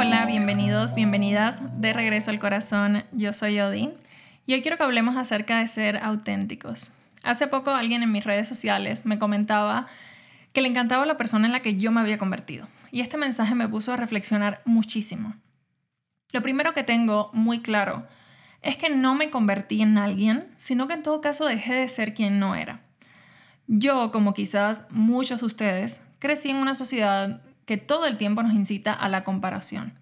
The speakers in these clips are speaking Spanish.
Hola, bienvenidos, bienvenidas de regreso al corazón. Yo soy Odin y hoy quiero que hablemos acerca de ser auténticos. Hace poco alguien en mis redes sociales me comentaba que le encantaba la persona en la que yo me había convertido y este mensaje me puso a reflexionar muchísimo. Lo primero que tengo muy claro es que no me convertí en alguien, sino que en todo caso dejé de ser quien no era. Yo, como quizás muchos de ustedes, crecí en una sociedad que todo el tiempo nos incita a la comparación,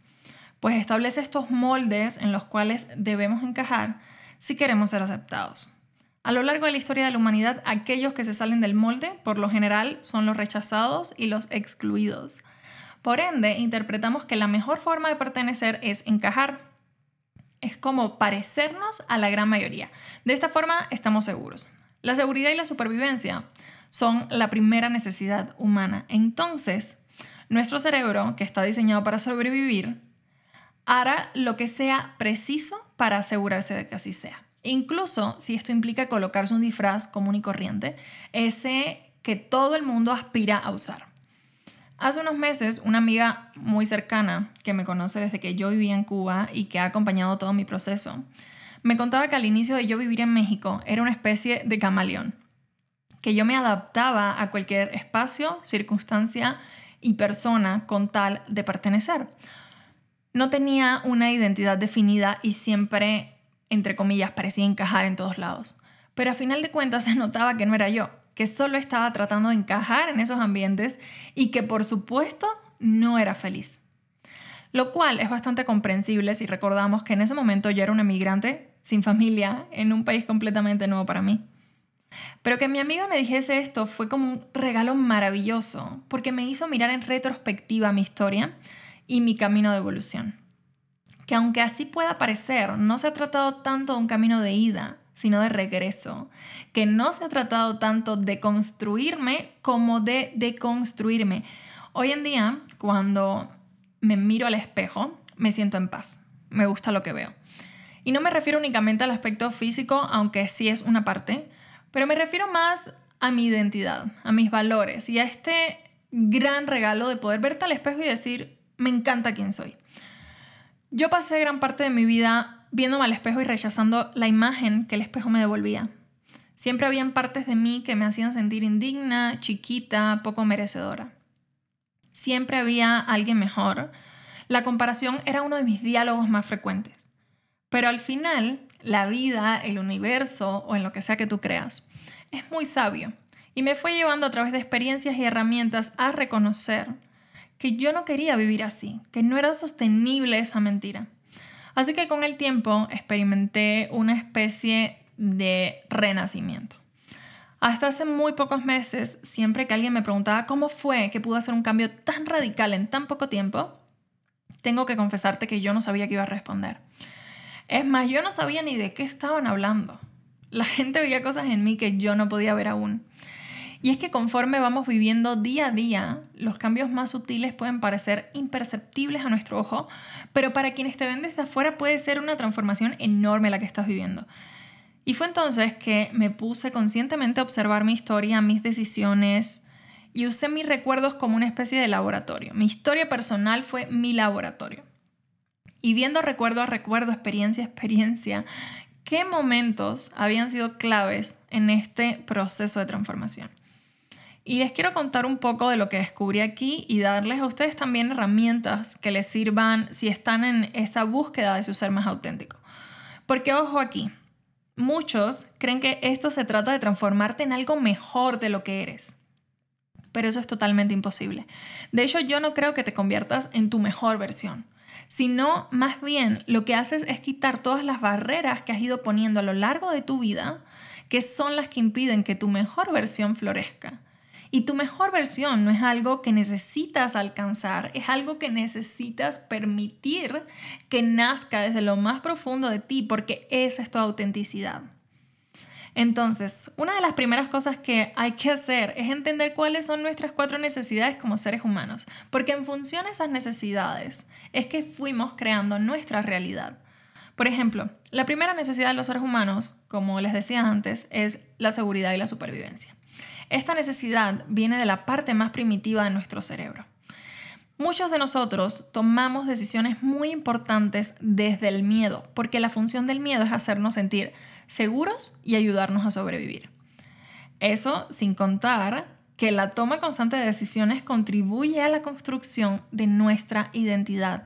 pues establece estos moldes en los cuales debemos encajar si queremos ser aceptados. A lo largo de la historia de la humanidad, aquellos que se salen del molde, por lo general, son los rechazados y los excluidos. Por ende, interpretamos que la mejor forma de pertenecer es encajar. Es como parecernos a la gran mayoría. De esta forma estamos seguros. La seguridad y la supervivencia son la primera necesidad humana. Entonces, nuestro cerebro, que está diseñado para sobrevivir, hará lo que sea preciso para asegurarse de que así sea. Incluso si esto implica colocarse un disfraz común y corriente, ese que todo el mundo aspira a usar. Hace unos meses, una amiga muy cercana que me conoce desde que yo vivía en Cuba y que ha acompañado todo mi proceso, me contaba que al inicio de yo vivir en México era una especie de camaleón, que yo me adaptaba a cualquier espacio, circunstancia y persona con tal de pertenecer. No tenía una identidad definida y siempre, entre comillas, parecía encajar en todos lados. Pero a final de cuentas se notaba que no era yo, que solo estaba tratando de encajar en esos ambientes y que por supuesto no era feliz. Lo cual es bastante comprensible si recordamos que en ese momento yo era una emigrante sin familia en un país completamente nuevo para mí. Pero que mi amiga me dijese esto fue como un regalo maravilloso, porque me hizo mirar en retrospectiva mi historia y mi camino de evolución. Que aunque así pueda parecer, no se ha tratado tanto de un camino de ida, sino de regreso. Que no se ha tratado tanto de construirme como de deconstruirme. Hoy en día, cuando me miro al espejo, me siento en paz. Me gusta lo que veo. Y no me refiero únicamente al aspecto físico, aunque sí es una parte, pero me refiero más a mi identidad, a mis valores y a este gran regalo de poder verte al espejo y decir, me encanta quién soy. Yo pasé gran parte de mi vida viéndome al espejo y rechazando la imagen que el espejo me devolvía. Siempre habían partes de mí que me hacían sentir indigna, chiquita, poco merecedora. Siempre había alguien mejor. La comparación era uno de mis diálogos más frecuentes. Pero al final, la vida, el universo o en lo que sea que tú creas, es muy sabio y me fue llevando a través de experiencias y herramientas a reconocer que yo no quería vivir así, que no era sostenible esa mentira. Así que con el tiempo experimenté una especie de renacimiento. Hasta hace muy pocos meses, siempre que alguien me preguntaba cómo fue que pude hacer un cambio tan radical en tan poco tiempo, tengo que confesarte que yo no sabía qué iba a responder. Es más, yo no sabía ni de qué estaban hablando. La gente veía cosas en mí que yo no podía ver aún. Y es que conforme vamos viviendo día a día, los cambios más sutiles pueden parecer imperceptibles a nuestro ojo, pero para quienes te ven desde afuera puede ser una transformación enorme la que estás viviendo. Y fue entonces que me puse conscientemente a observar mi historia, mis decisiones y usé mis recuerdos como una especie de laboratorio. Mi historia personal fue mi laboratorio y viendo recuerdo a recuerdo, experiencia a experiencia, qué momentos habían sido claves en este proceso de transformación. Y les quiero contar un poco de lo que descubrí aquí y darles a ustedes también herramientas que les sirvan si están en esa búsqueda de su ser más auténtico. Porque ojo aquí, muchos creen que esto se trata de transformarte en algo mejor de lo que eres. Pero eso es totalmente imposible. De hecho, yo no creo que te conviertas en tu mejor versión sino más bien lo que haces es quitar todas las barreras que has ido poniendo a lo largo de tu vida, que son las que impiden que tu mejor versión florezca. Y tu mejor versión no es algo que necesitas alcanzar, es algo que necesitas permitir que nazca desde lo más profundo de ti, porque esa es tu autenticidad. Entonces, una de las primeras cosas que hay que hacer es entender cuáles son nuestras cuatro necesidades como seres humanos, porque en función de esas necesidades es que fuimos creando nuestra realidad. Por ejemplo, la primera necesidad de los seres humanos, como les decía antes, es la seguridad y la supervivencia. Esta necesidad viene de la parte más primitiva de nuestro cerebro. Muchos de nosotros tomamos decisiones muy importantes desde el miedo, porque la función del miedo es hacernos sentir seguros y ayudarnos a sobrevivir. Eso sin contar que la toma constante de decisiones contribuye a la construcción de nuestra identidad.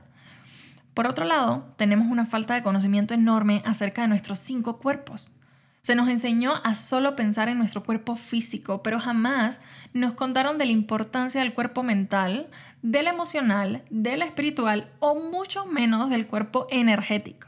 Por otro lado, tenemos una falta de conocimiento enorme acerca de nuestros cinco cuerpos. Se nos enseñó a solo pensar en nuestro cuerpo físico, pero jamás nos contaron de la importancia del cuerpo mental, del emocional, del espiritual o mucho menos del cuerpo energético.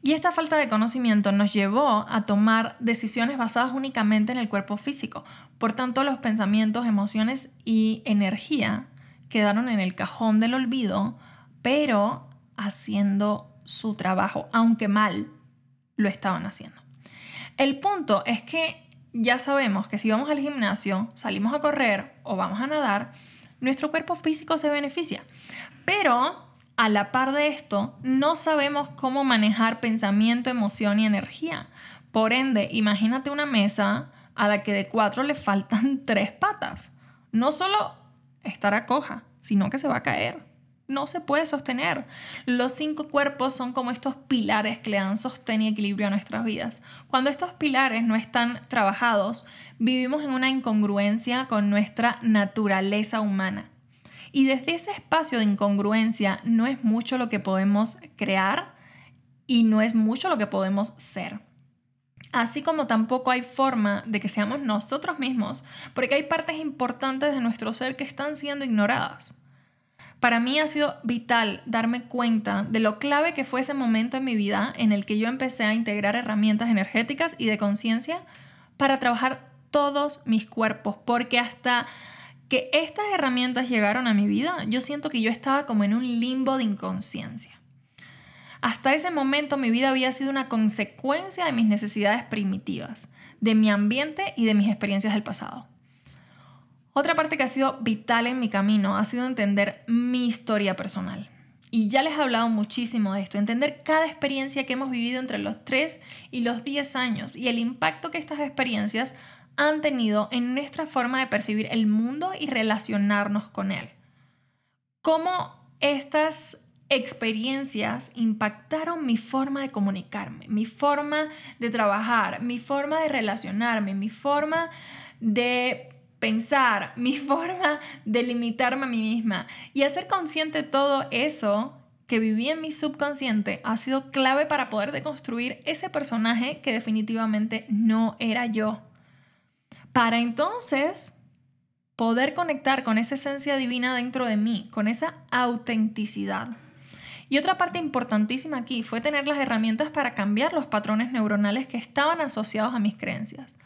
Y esta falta de conocimiento nos llevó a tomar decisiones basadas únicamente en el cuerpo físico. Por tanto, los pensamientos, emociones y energía quedaron en el cajón del olvido, pero haciendo su trabajo, aunque mal lo estaban haciendo. El punto es que ya sabemos que si vamos al gimnasio, salimos a correr o vamos a nadar, nuestro cuerpo físico se beneficia. Pero a la par de esto, no sabemos cómo manejar pensamiento, emoción y energía. Por ende, imagínate una mesa a la que de cuatro le faltan tres patas. No solo estará coja, sino que se va a caer no se puede sostener. Los cinco cuerpos son como estos pilares que le dan sostén y equilibrio a nuestras vidas. Cuando estos pilares no están trabajados, vivimos en una incongruencia con nuestra naturaleza humana. Y desde ese espacio de incongruencia no es mucho lo que podemos crear y no es mucho lo que podemos ser. Así como tampoco hay forma de que seamos nosotros mismos, porque hay partes importantes de nuestro ser que están siendo ignoradas. Para mí ha sido vital darme cuenta de lo clave que fue ese momento en mi vida en el que yo empecé a integrar herramientas energéticas y de conciencia para trabajar todos mis cuerpos, porque hasta que estas herramientas llegaron a mi vida, yo siento que yo estaba como en un limbo de inconsciencia. Hasta ese momento mi vida había sido una consecuencia de mis necesidades primitivas, de mi ambiente y de mis experiencias del pasado. Otra parte que ha sido vital en mi camino ha sido entender mi historia personal. Y ya les he hablado muchísimo de esto, entender cada experiencia que hemos vivido entre los 3 y los 10 años y el impacto que estas experiencias han tenido en nuestra forma de percibir el mundo y relacionarnos con él. Cómo estas experiencias impactaron mi forma de comunicarme, mi forma de trabajar, mi forma de relacionarme, mi forma de pensar, mi forma de limitarme a mí misma y hacer consciente todo eso que viví en mi subconsciente ha sido clave para poder deconstruir ese personaje que definitivamente no era yo. Para entonces poder conectar con esa esencia divina dentro de mí, con esa autenticidad. Y otra parte importantísima aquí fue tener las herramientas para cambiar los patrones neuronales que estaban asociados a mis creencias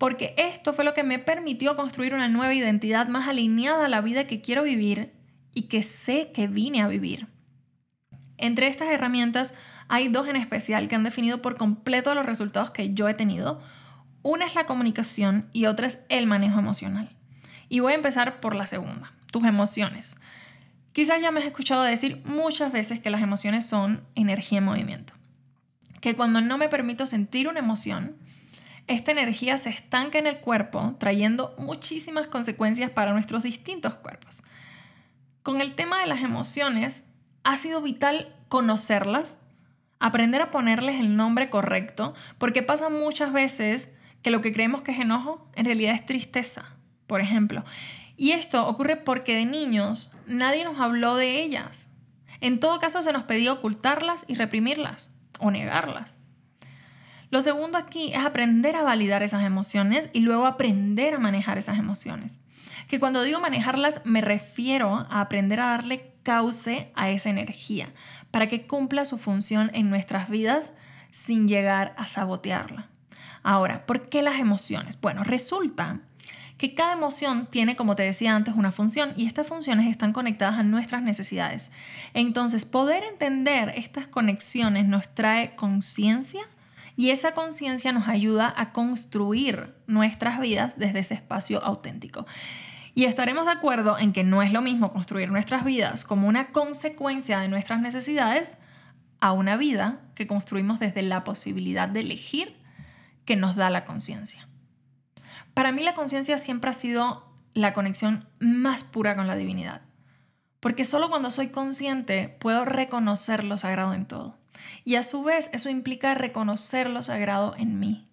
porque esto fue lo que me permitió construir una nueva identidad más alineada a la vida que quiero vivir y que sé que vine a vivir. Entre estas herramientas hay dos en especial que han definido por completo los resultados que yo he tenido. Una es la comunicación y otra es el manejo emocional. Y voy a empezar por la segunda, tus emociones. Quizás ya me has escuchado decir muchas veces que las emociones son energía en movimiento. Que cuando no me permito sentir una emoción, esta energía se estanca en el cuerpo, trayendo muchísimas consecuencias para nuestros distintos cuerpos. Con el tema de las emociones, ha sido vital conocerlas, aprender a ponerles el nombre correcto, porque pasa muchas veces que lo que creemos que es enojo, en realidad es tristeza, por ejemplo. Y esto ocurre porque de niños nadie nos habló de ellas. En todo caso se nos pedía ocultarlas y reprimirlas o negarlas. Lo segundo aquí es aprender a validar esas emociones y luego aprender a manejar esas emociones. Que cuando digo manejarlas me refiero a aprender a darle cauce a esa energía para que cumpla su función en nuestras vidas sin llegar a sabotearla. Ahora, ¿por qué las emociones? Bueno, resulta que cada emoción tiene, como te decía antes, una función y estas funciones están conectadas a nuestras necesidades. Entonces, poder entender estas conexiones nos trae conciencia y esa conciencia nos ayuda a construir nuestras vidas desde ese espacio auténtico. Y estaremos de acuerdo en que no es lo mismo construir nuestras vidas como una consecuencia de nuestras necesidades a una vida que construimos desde la posibilidad de elegir que nos da la conciencia. Para mí la conciencia siempre ha sido la conexión más pura con la divinidad. Porque solo cuando soy consciente puedo reconocer lo sagrado en todo. Y a su vez eso implica reconocer lo sagrado en mí.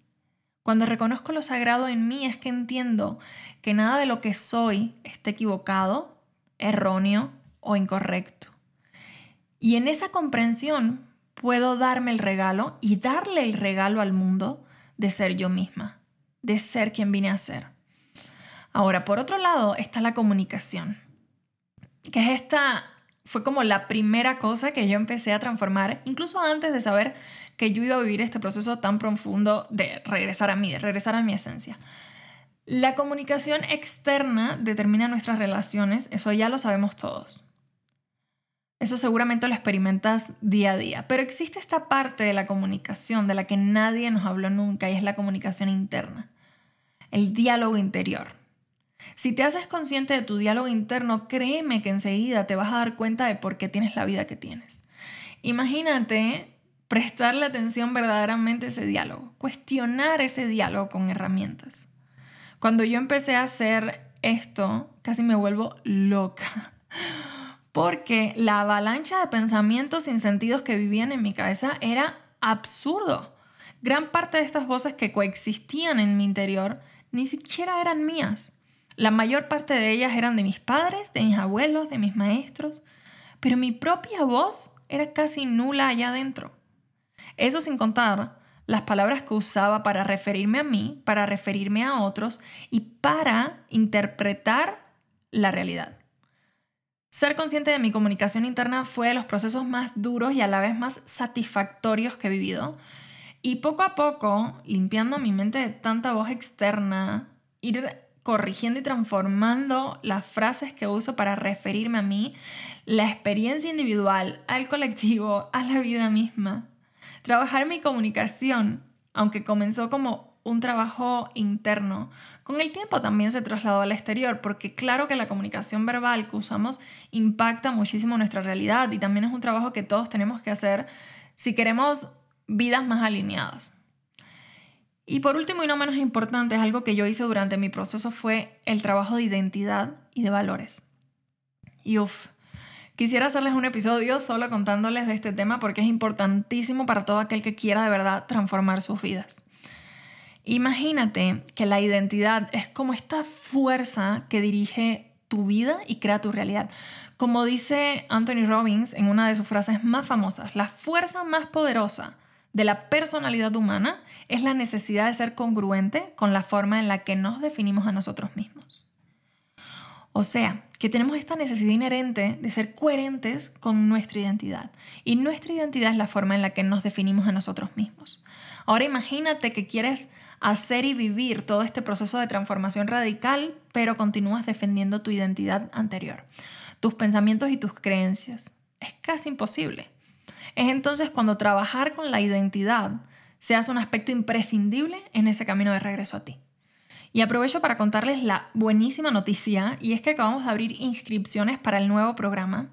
Cuando reconozco lo sagrado en mí es que entiendo que nada de lo que soy esté equivocado, erróneo o incorrecto. Y en esa comprensión puedo darme el regalo y darle el regalo al mundo de ser yo misma, de ser quien vine a ser. Ahora, por otro lado, está la comunicación, que es esta, fue como la primera cosa que yo empecé a transformar, incluso antes de saber que yo iba a vivir este proceso tan profundo de regresar a mí, de regresar a mi esencia. La comunicación externa determina nuestras relaciones, eso ya lo sabemos todos. Eso seguramente lo experimentas día a día, pero existe esta parte de la comunicación de la que nadie nos habló nunca y es la comunicación interna, el diálogo interior. Si te haces consciente de tu diálogo interno, créeme que enseguida te vas a dar cuenta de por qué tienes la vida que tienes. Imagínate prestarle atención verdaderamente a ese diálogo, cuestionar ese diálogo con herramientas. Cuando yo empecé a hacer esto, casi me vuelvo loca porque la avalancha de pensamientos sin sentidos que vivían en mi cabeza era absurdo. Gran parte de estas voces que coexistían en mi interior ni siquiera eran mías. La mayor parte de ellas eran de mis padres, de mis abuelos, de mis maestros, pero mi propia voz era casi nula allá adentro. Eso sin contar las palabras que usaba para referirme a mí, para referirme a otros y para interpretar la realidad. Ser consciente de mi comunicación interna fue de los procesos más duros y a la vez más satisfactorios que he vivido. Y poco a poco, limpiando mi mente de tanta voz externa, ir corrigiendo y transformando las frases que uso para referirme a mí, la experiencia individual, al colectivo, a la vida misma. Trabajar mi comunicación, aunque comenzó como un trabajo interno. Con el tiempo también se trasladó al exterior, porque claro que la comunicación verbal que usamos impacta muchísimo nuestra realidad y también es un trabajo que todos tenemos que hacer si queremos vidas más alineadas. Y por último y no menos importante, es algo que yo hice durante mi proceso fue el trabajo de identidad y de valores. Y uff, quisiera hacerles un episodio solo contándoles de este tema porque es importantísimo para todo aquel que quiera de verdad transformar sus vidas. Imagínate que la identidad es como esta fuerza que dirige tu vida y crea tu realidad. Como dice Anthony Robbins en una de sus frases más famosas, la fuerza más poderosa de la personalidad humana es la necesidad de ser congruente con la forma en la que nos definimos a nosotros mismos. O sea, que tenemos esta necesidad inherente de ser coherentes con nuestra identidad. Y nuestra identidad es la forma en la que nos definimos a nosotros mismos. Ahora imagínate que quieres hacer y vivir todo este proceso de transformación radical, pero continúas defendiendo tu identidad anterior, tus pensamientos y tus creencias. Es casi imposible. Es entonces cuando trabajar con la identidad se hace un aspecto imprescindible en ese camino de regreso a ti. Y aprovecho para contarles la buenísima noticia y es que acabamos de abrir inscripciones para el nuevo programa.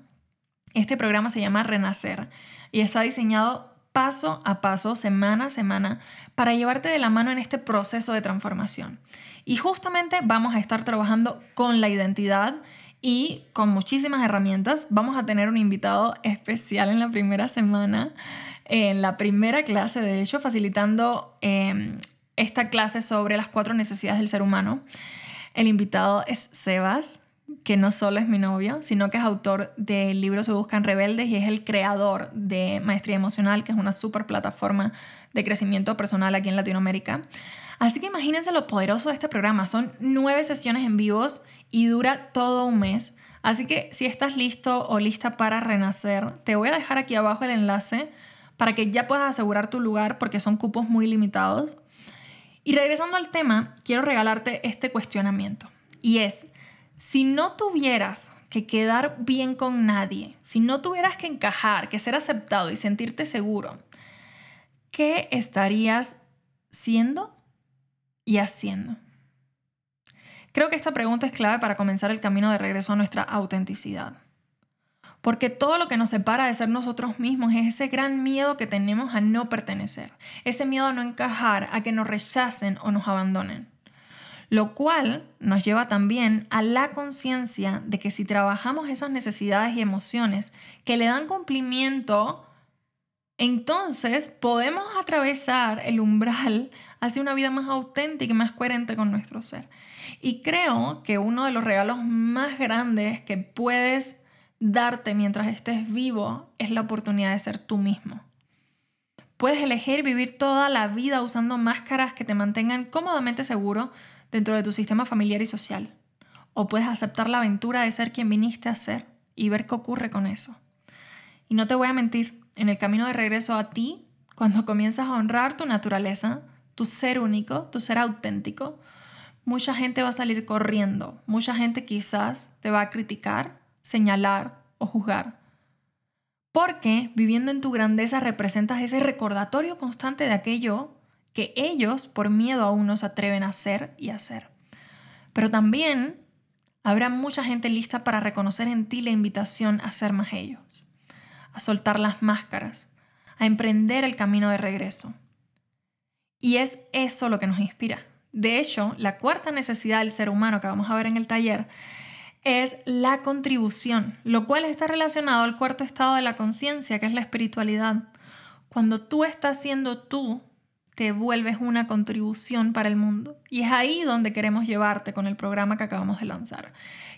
Este programa se llama Renacer y está diseñado paso a paso, semana a semana, para llevarte de la mano en este proceso de transformación. Y justamente vamos a estar trabajando con la identidad y con muchísimas herramientas. Vamos a tener un invitado especial en la primera semana, en la primera clase, de hecho, facilitando em, esta clase sobre las cuatro necesidades del ser humano. El invitado es Sebas que no solo es mi novio, sino que es autor del libro Se Buscan Rebeldes y es el creador de Maestría Emocional, que es una super plataforma de crecimiento personal aquí en Latinoamérica. Así que imagínense lo poderoso de este programa. Son nueve sesiones en vivos y dura todo un mes. Así que si estás listo o lista para renacer, te voy a dejar aquí abajo el enlace para que ya puedas asegurar tu lugar porque son cupos muy limitados. Y regresando al tema, quiero regalarte este cuestionamiento. Y es, si no tuvieras que quedar bien con nadie, si no tuvieras que encajar, que ser aceptado y sentirte seguro, ¿qué estarías siendo y haciendo? Creo que esta pregunta es clave para comenzar el camino de regreso a nuestra autenticidad. Porque todo lo que nos separa de ser nosotros mismos es ese gran miedo que tenemos a no pertenecer, ese miedo a no encajar, a que nos rechacen o nos abandonen. lo cual nos lleva también a la conciencia de que si trabajamos esas necesidades y emociones que le dan cumplimiento, entonces podemos atravesar el umbral hacia una vida más auténtica y más coherente con nuestro ser. Y creo que uno de los regalos más grandes que puedes darte mientras estés vivo es la oportunidad de ser tú mismo. Puedes elegir vivir toda la vida usando máscaras que te mantengan cómodamente seguro dentro de tu sistema familiar y social. O puedes aceptar la aventura de ser quien viniste a ser y ver qué ocurre con eso. Y no te voy a mentir, en el camino de regreso a ti, cuando comienzas a honrar tu naturaleza, tu ser único, tu ser auténtico, mucha gente va a salir corriendo, mucha gente quizás te va a criticar, señalar o juzgar. Porque viviendo en tu grandeza representas ese recordatorio constante de aquello que ellos por miedo aún no se atreven a hacer y hacer. Pero también habrá mucha gente lista para reconocer en ti la invitación a ser más ellos, a soltar las máscaras, a emprender el camino de regreso. Y es eso lo que nos inspira. De hecho, la cuarta necesidad del ser humano que vamos a ver en el taller es la contribución, lo cual está relacionado al cuarto estado de la conciencia, que es la espiritualidad. Cuando tú estás siendo tú, te vuelves una contribución para el mundo. Y es ahí donde queremos llevarte con el programa que acabamos de lanzar.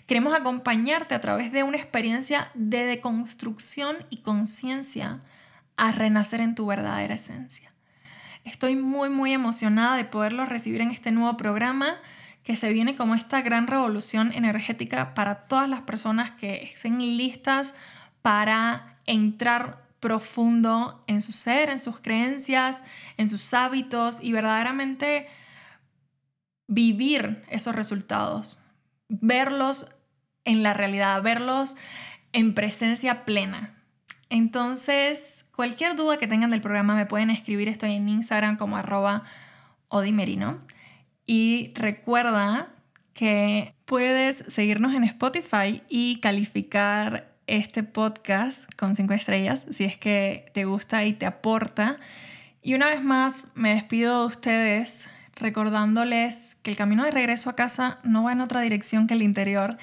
Queremos acompañarte a través de una experiencia de deconstrucción y conciencia a renacer en tu verdadera esencia. Estoy muy, muy emocionada de poderlo recibir en este nuevo programa que se viene como esta gran revolución energética para todas las personas que estén listas para entrar profundo en su ser, en sus creencias, en sus hábitos y verdaderamente vivir esos resultados, verlos en la realidad, verlos en presencia plena. Entonces, cualquier duda que tengan del programa me pueden escribir, estoy en Instagram como arroba odimerino. Y recuerda que puedes seguirnos en Spotify y calificar este podcast con cinco estrellas si es que te gusta y te aporta. Y una vez más me despido de ustedes recordándoles que el camino de regreso a casa no va en otra dirección que el interior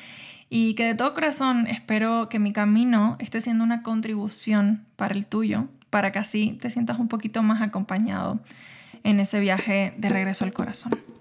y que de todo corazón espero que mi camino esté siendo una contribución para el tuyo, para que así te sientas un poquito más acompañado en ese viaje de regreso al corazón.